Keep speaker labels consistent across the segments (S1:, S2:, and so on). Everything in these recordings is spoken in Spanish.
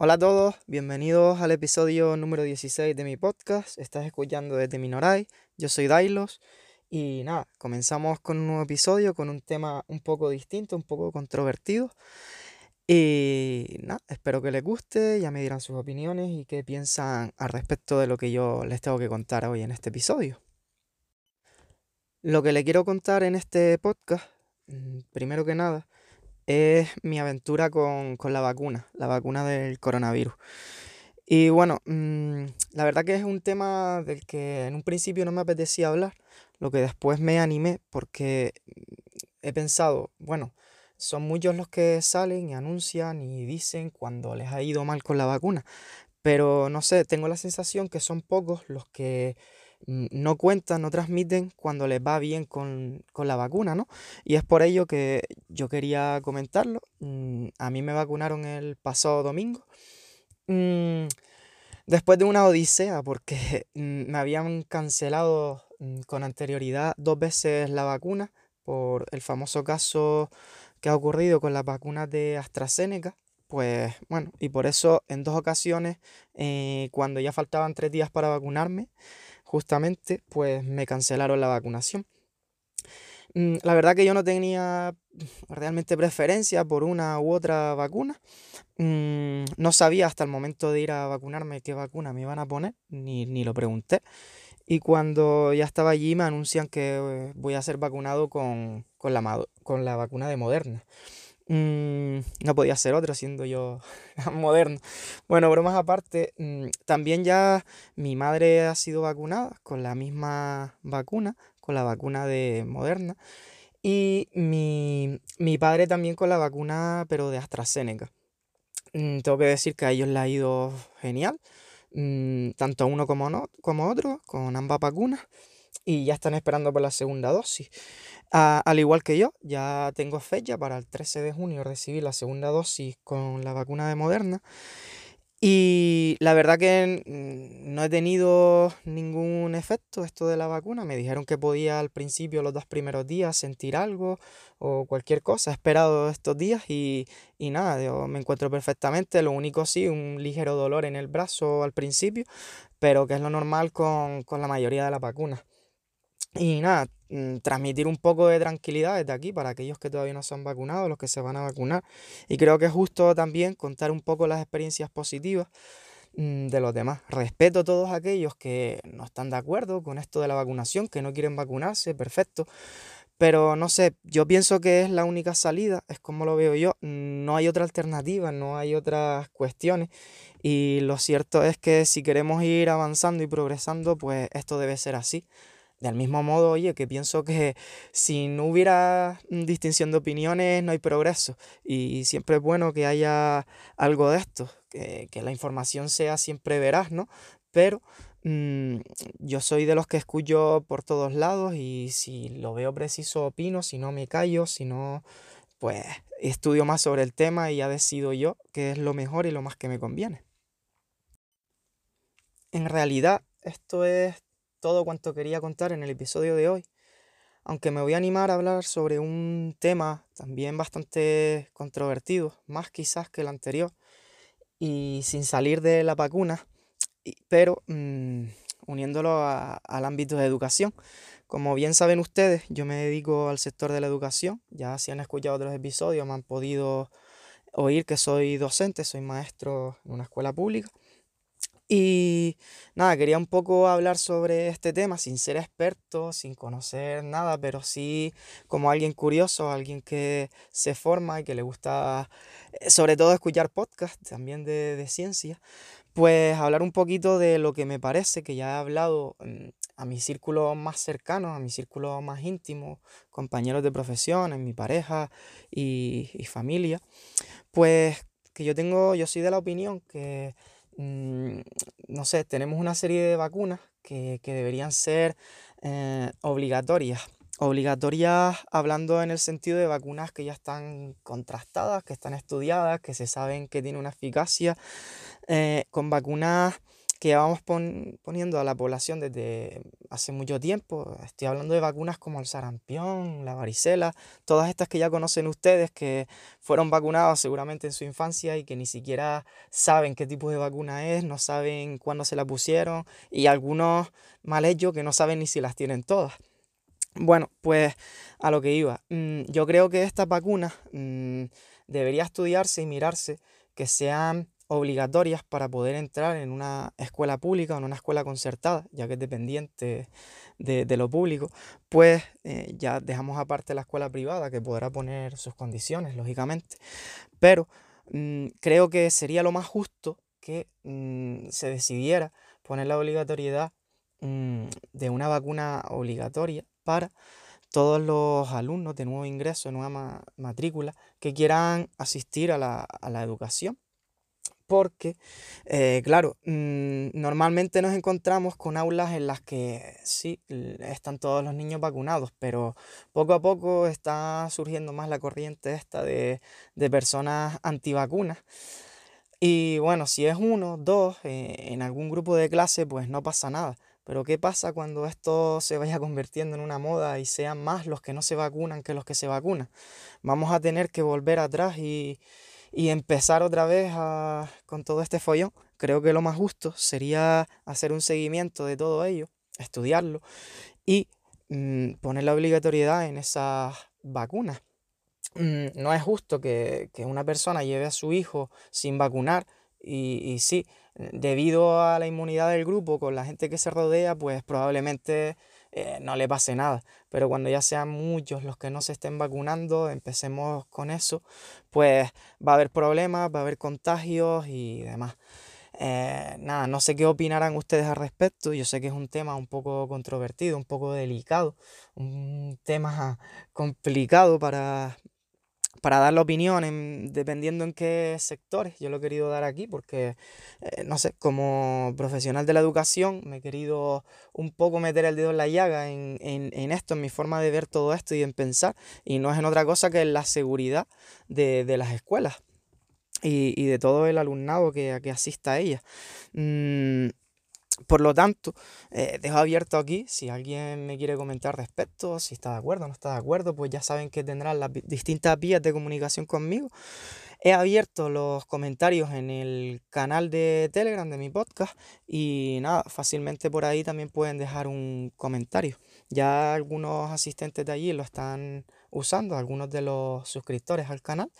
S1: Hola a todos, bienvenidos al episodio número 16 de mi podcast. Estás escuchando desde Minoray, yo soy Dailos y nada, comenzamos con un nuevo episodio con un tema un poco distinto, un poco controvertido. Y nada, espero que les guste, ya me dirán sus opiniones y qué piensan al respecto de lo que yo les tengo que contar hoy en este episodio. Lo que le quiero contar en este podcast, mm, primero que nada, es mi aventura con, la vacuna, la vacuna del coronavirus. Y bueno, mm, la verdad que es un tema del que en un principio no me apetecía hablar, lo que después me animé porque he pensado, bueno, son muchos los que salen y anuncian y dicen cuando les ha ido mal con la vacuna, pero no sé, tengo la sensación que son pocos los que no cuentan, no transmiten cuando les va bien con, la vacuna, ¿no? Y es por ello que yo quería comentarlo. Mm, a mí me vacunaron el pasado domingo. Mm, después de una odisea, porque mm, me habían cancelado con anterioridad dos veces la vacuna por el famoso caso que ha ocurrido con las vacunas de AstraZeneca. Pues bueno, y por eso en dos ocasiones, eh, cuando ya faltaban tres días para vacunarme, justamente, pues me cancelaron la vacunación. Mm, la verdad que yo no tenía realmente preferencia por una u otra vacuna. Mm, no sabía hasta el momento de ir a vacunarme qué vacuna me iban a poner, ni, lo pregunté. Y cuando ya estaba allí me anuncian que eh, voy a ser vacunado con, la, con la vacuna de Moderna. Mm, no podía ser otra siendo yo moderno. Bueno, bromas aparte, mm, también ya mi madre ha sido vacunada con la misma vacuna, con la vacuna de Moderna. Y mi, padre también con la vacuna, pero de AstraZeneca. Mm, tengo que decir que a ellos le ha ido genial, tanto uno como, no, como otro, con ambas vacunas y ya están esperando por la segunda dosis. al igual que yo, ya tengo fecha para el 13 de junio recibir la segunda dosis con la vacuna de Moderna. Y la verdad que no he tenido ningún efecto esto de la vacuna. Me dijeron que podía al principio, los dos primeros días, sentir algo o cualquier cosa. He esperado estos días y, nada, yo me encuentro perfectamente. Lo único sí, un ligero dolor en el brazo al principio, pero que es lo normal con, con la mayoría de las vacunas. Y nada, mm, transmitir un poco de tranquilidad desde aquí para aquellos que todavía no se han vacunado, los que se van a vacunar. Y creo que es justo también contar un poco las experiencias positivas mm, de los demás. Respeto a todos aquellos que no están de acuerdo con esto de la vacunación, que no quieren vacunarse, perfecto. Pero no sé, yo pienso que es la única salida, es como lo veo yo. No hay otra alternativa, no hay otras cuestiones. Y lo cierto es que si queremos ir avanzando y progresando, pues esto debe ser así. Del mismo modo, oye, que pienso que si no hubiera distinción de opiniones, no hay progreso. Y siempre es bueno que haya algo de esto, que, la información sea siempre veraz, ¿no? Pero mm, yo soy de los que escucho por todos lados y si lo veo preciso opino, si no me callo, si no, pues estudio más sobre el tema y ya decido yo qué es lo mejor y lo más que me conviene. En realidad, esto es todo cuanto quería contar en el episodio de hoy, aunque me voy a animar a hablar sobre un tema también bastante controvertido, más quizás que el anterior, y sin salir de la vacuna, pero mm, uniéndolo al ámbito de educación. Como bien saben ustedes, yo me dedico al sector de la educación, ya si han escuchado otros episodios me han podido oír que soy docente, soy maestro en una escuela pública. Y nada, quería un poco hablar sobre este tema sin ser experto, sin conocer nada, pero sí como alguien curioso, alguien que se forma y que le gusta eh, sobre todo escuchar podcasts también de, ciencia, pues hablar un poquito de lo que me parece, que ya he hablado mm, a mi círculo más cercano, a mi círculo más íntimo, compañeros de profesión, en mi pareja y, y familia, pues que yo tengo, yo soy de la opinión que Mm, no sé, tenemos una serie de vacunas que, deberían ser eh, obligatorias. Obligatorias hablando en el sentido de vacunas que ya están contrastadas, que están estudiadas, que se saben que tienen una eficacia, eh, con vacunas que vamos poniendo a la población desde hace mucho tiempo. Estoy hablando de vacunas como el sarampión, la varicela, todas estas que ya conocen ustedes, que fueron vacunados seguramente en su infancia y que ni siquiera saben qué tipo de vacuna es, no saben cuándo se la pusieron y algunos mal hechos que no saben ni si las tienen todas. Bueno, pues a lo que iba. Mm, yo creo que estas vacunas mm, debería estudiarse y mirarse que sean obligatorias para poder entrar en una escuela pública o en una escuela concertada, ya que es dependiente de, lo público, pues eh, ya dejamos aparte la escuela privada que podrá poner sus condiciones, lógicamente. Pero mm, creo que sería lo más justo que se decidiera poner la obligatoriedad de una vacuna obligatoria para todos los alumnos de nuevo ingreso, de nueva matrícula, que quieran asistir a la, educación. Porque, eh, claro, mm, normalmente nos encontramos con aulas en las que sí, están todos los niños vacunados, pero poco a poco está surgiendo más la corriente esta de, personas antivacunas. Y bueno, si es uno, dos, eh, en algún grupo de clase, pues no pasa nada. Pero ¿qué pasa cuando esto se vaya convirtiendo en una moda y sean más los que no se vacunan que los que se vacunan? Vamos a tener que volver atrás y, empezar otra vez con todo este follón. Creo que lo más justo sería hacer un seguimiento de todo ello, estudiarlo y mm, poner la obligatoriedad en esas vacunas. Mm, no es justo que, una persona lleve a su hijo sin vacunar y, y sí, debido a la inmunidad del grupo con la gente que se rodea, pues probablemente eh, no le pase nada. Pero cuando ya sean muchos los que no se estén vacunando, empecemos con eso, pues va a haber problemas, va a haber contagios y demás. Eh, nada, no sé qué opinarán ustedes al respecto. Yo sé que es un tema un poco controvertido, un poco delicado, un tema complicado para, para dar la opinión dependiendo en qué sectores. Yo lo he querido dar aquí porque, eh, no sé, como profesional de la educación me he querido un poco meter el dedo en la llaga en, esto, en mi forma de ver todo esto y en pensar. Y no es en otra cosa que en la seguridad de, las escuelas y, de todo el alumnado que, que asista a ellas. Mm, por lo tanto, eh, dejo abierto aquí, si alguien me quiere comentar respecto, si está de acuerdo o no está de acuerdo, pues ya saben que tendrán las distintas vías de comunicación conmigo. He abierto los comentarios en el canal de Telegram de mi podcast y nada, fácilmente por ahí también pueden dejar un comentario. Ya algunos asistentes de allí lo están usando, algunos de los suscriptores al canal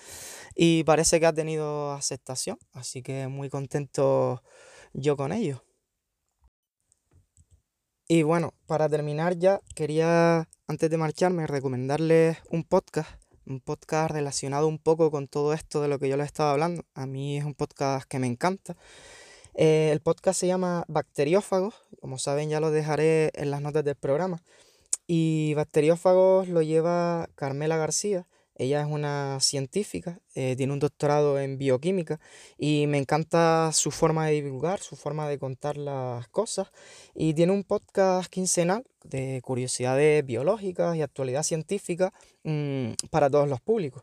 S1: y parece que ha tenido aceptación, así que muy contento yo con ello. Y bueno, para terminar ya, quería, antes de marcharme, recomendarles un podcast, un podcast relacionado un poco con todo esto de lo que yo les estaba hablando. A mí es un podcast que me encanta. Eh, el podcast se llama Bacteriófagos, como saben ya lo dejaré en las notas del programa. Y Bacteriófagos lo lleva Carmela García ella es una científica, eh, tiene un doctorado en bioquímica y me encanta su forma de divulgar, su forma de contar las cosas. Y tiene un podcast quincenal de curiosidades biológicas y actualidad científica mm, para todos los públicos.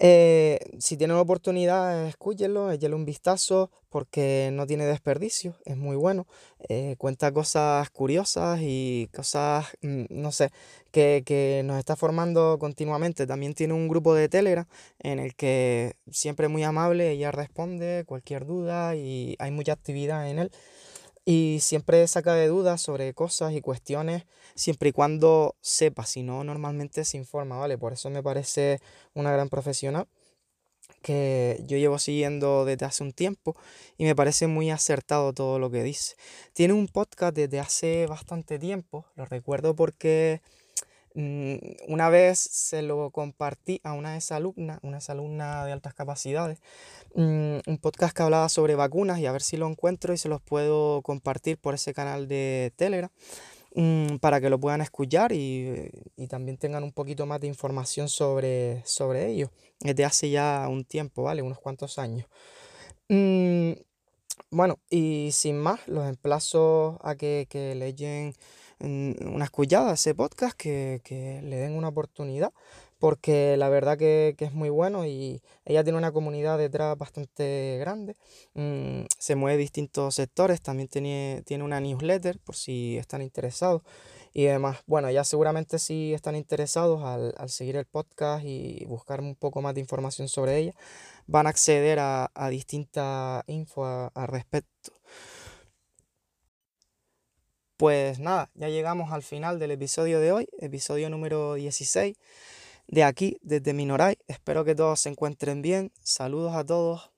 S1: Eh, si tienen oportunidad, escúchenlo, échenle un vistazo porque no tiene desperdicio, es muy bueno. Eh, cuenta cosas curiosas y cosas, mm, no sé, que, que, nos está formando continuamente. También tiene un grupo de Telegram en el que siempre muy amable, ella responde cualquier duda y hay mucha actividad en él y siempre saca de dudas sobre cosas y cuestiones siempre y cuando sepa, si no normalmente se informa, ¿vale? Por eso me parece una gran profesional que yo llevo siguiendo desde hace un tiempo y me parece muy acertado todo lo que dice. Tiene un podcast desde hace bastante tiempo, lo recuerdo porque una vez se lo compartí a una de esas alumnas, una alumna de altas capacidades, Mm, un podcast que hablaba sobre vacunas y a ver si lo encuentro y se los puedo compartir por ese canal de Telegram mm, para que lo puedan escuchar y, también tengan un poquito más de información sobre, sobre ello. Desde hace ya un tiempo, ¿vale? Unos cuantos años. Mm, bueno, y sin más, los emplazo a que, que leyen una escuchada a ese podcast, que, que le den una oportunidad porque la verdad que, es muy bueno y ella tiene una comunidad detrás bastante grande. Mm, se mueve distintos sectores, también tiene, tiene una newsletter por si están interesados. Y además, bueno, ya seguramente si están interesados al, seguir el podcast y buscar un poco más de información sobre ella, van a acceder a, distinta info al respecto. Pues nada, ya llegamos al final del episodio de hoy, episodio número 16 de aquí, desde Minoray. Espero que todos se encuentren bien. Saludos a todos.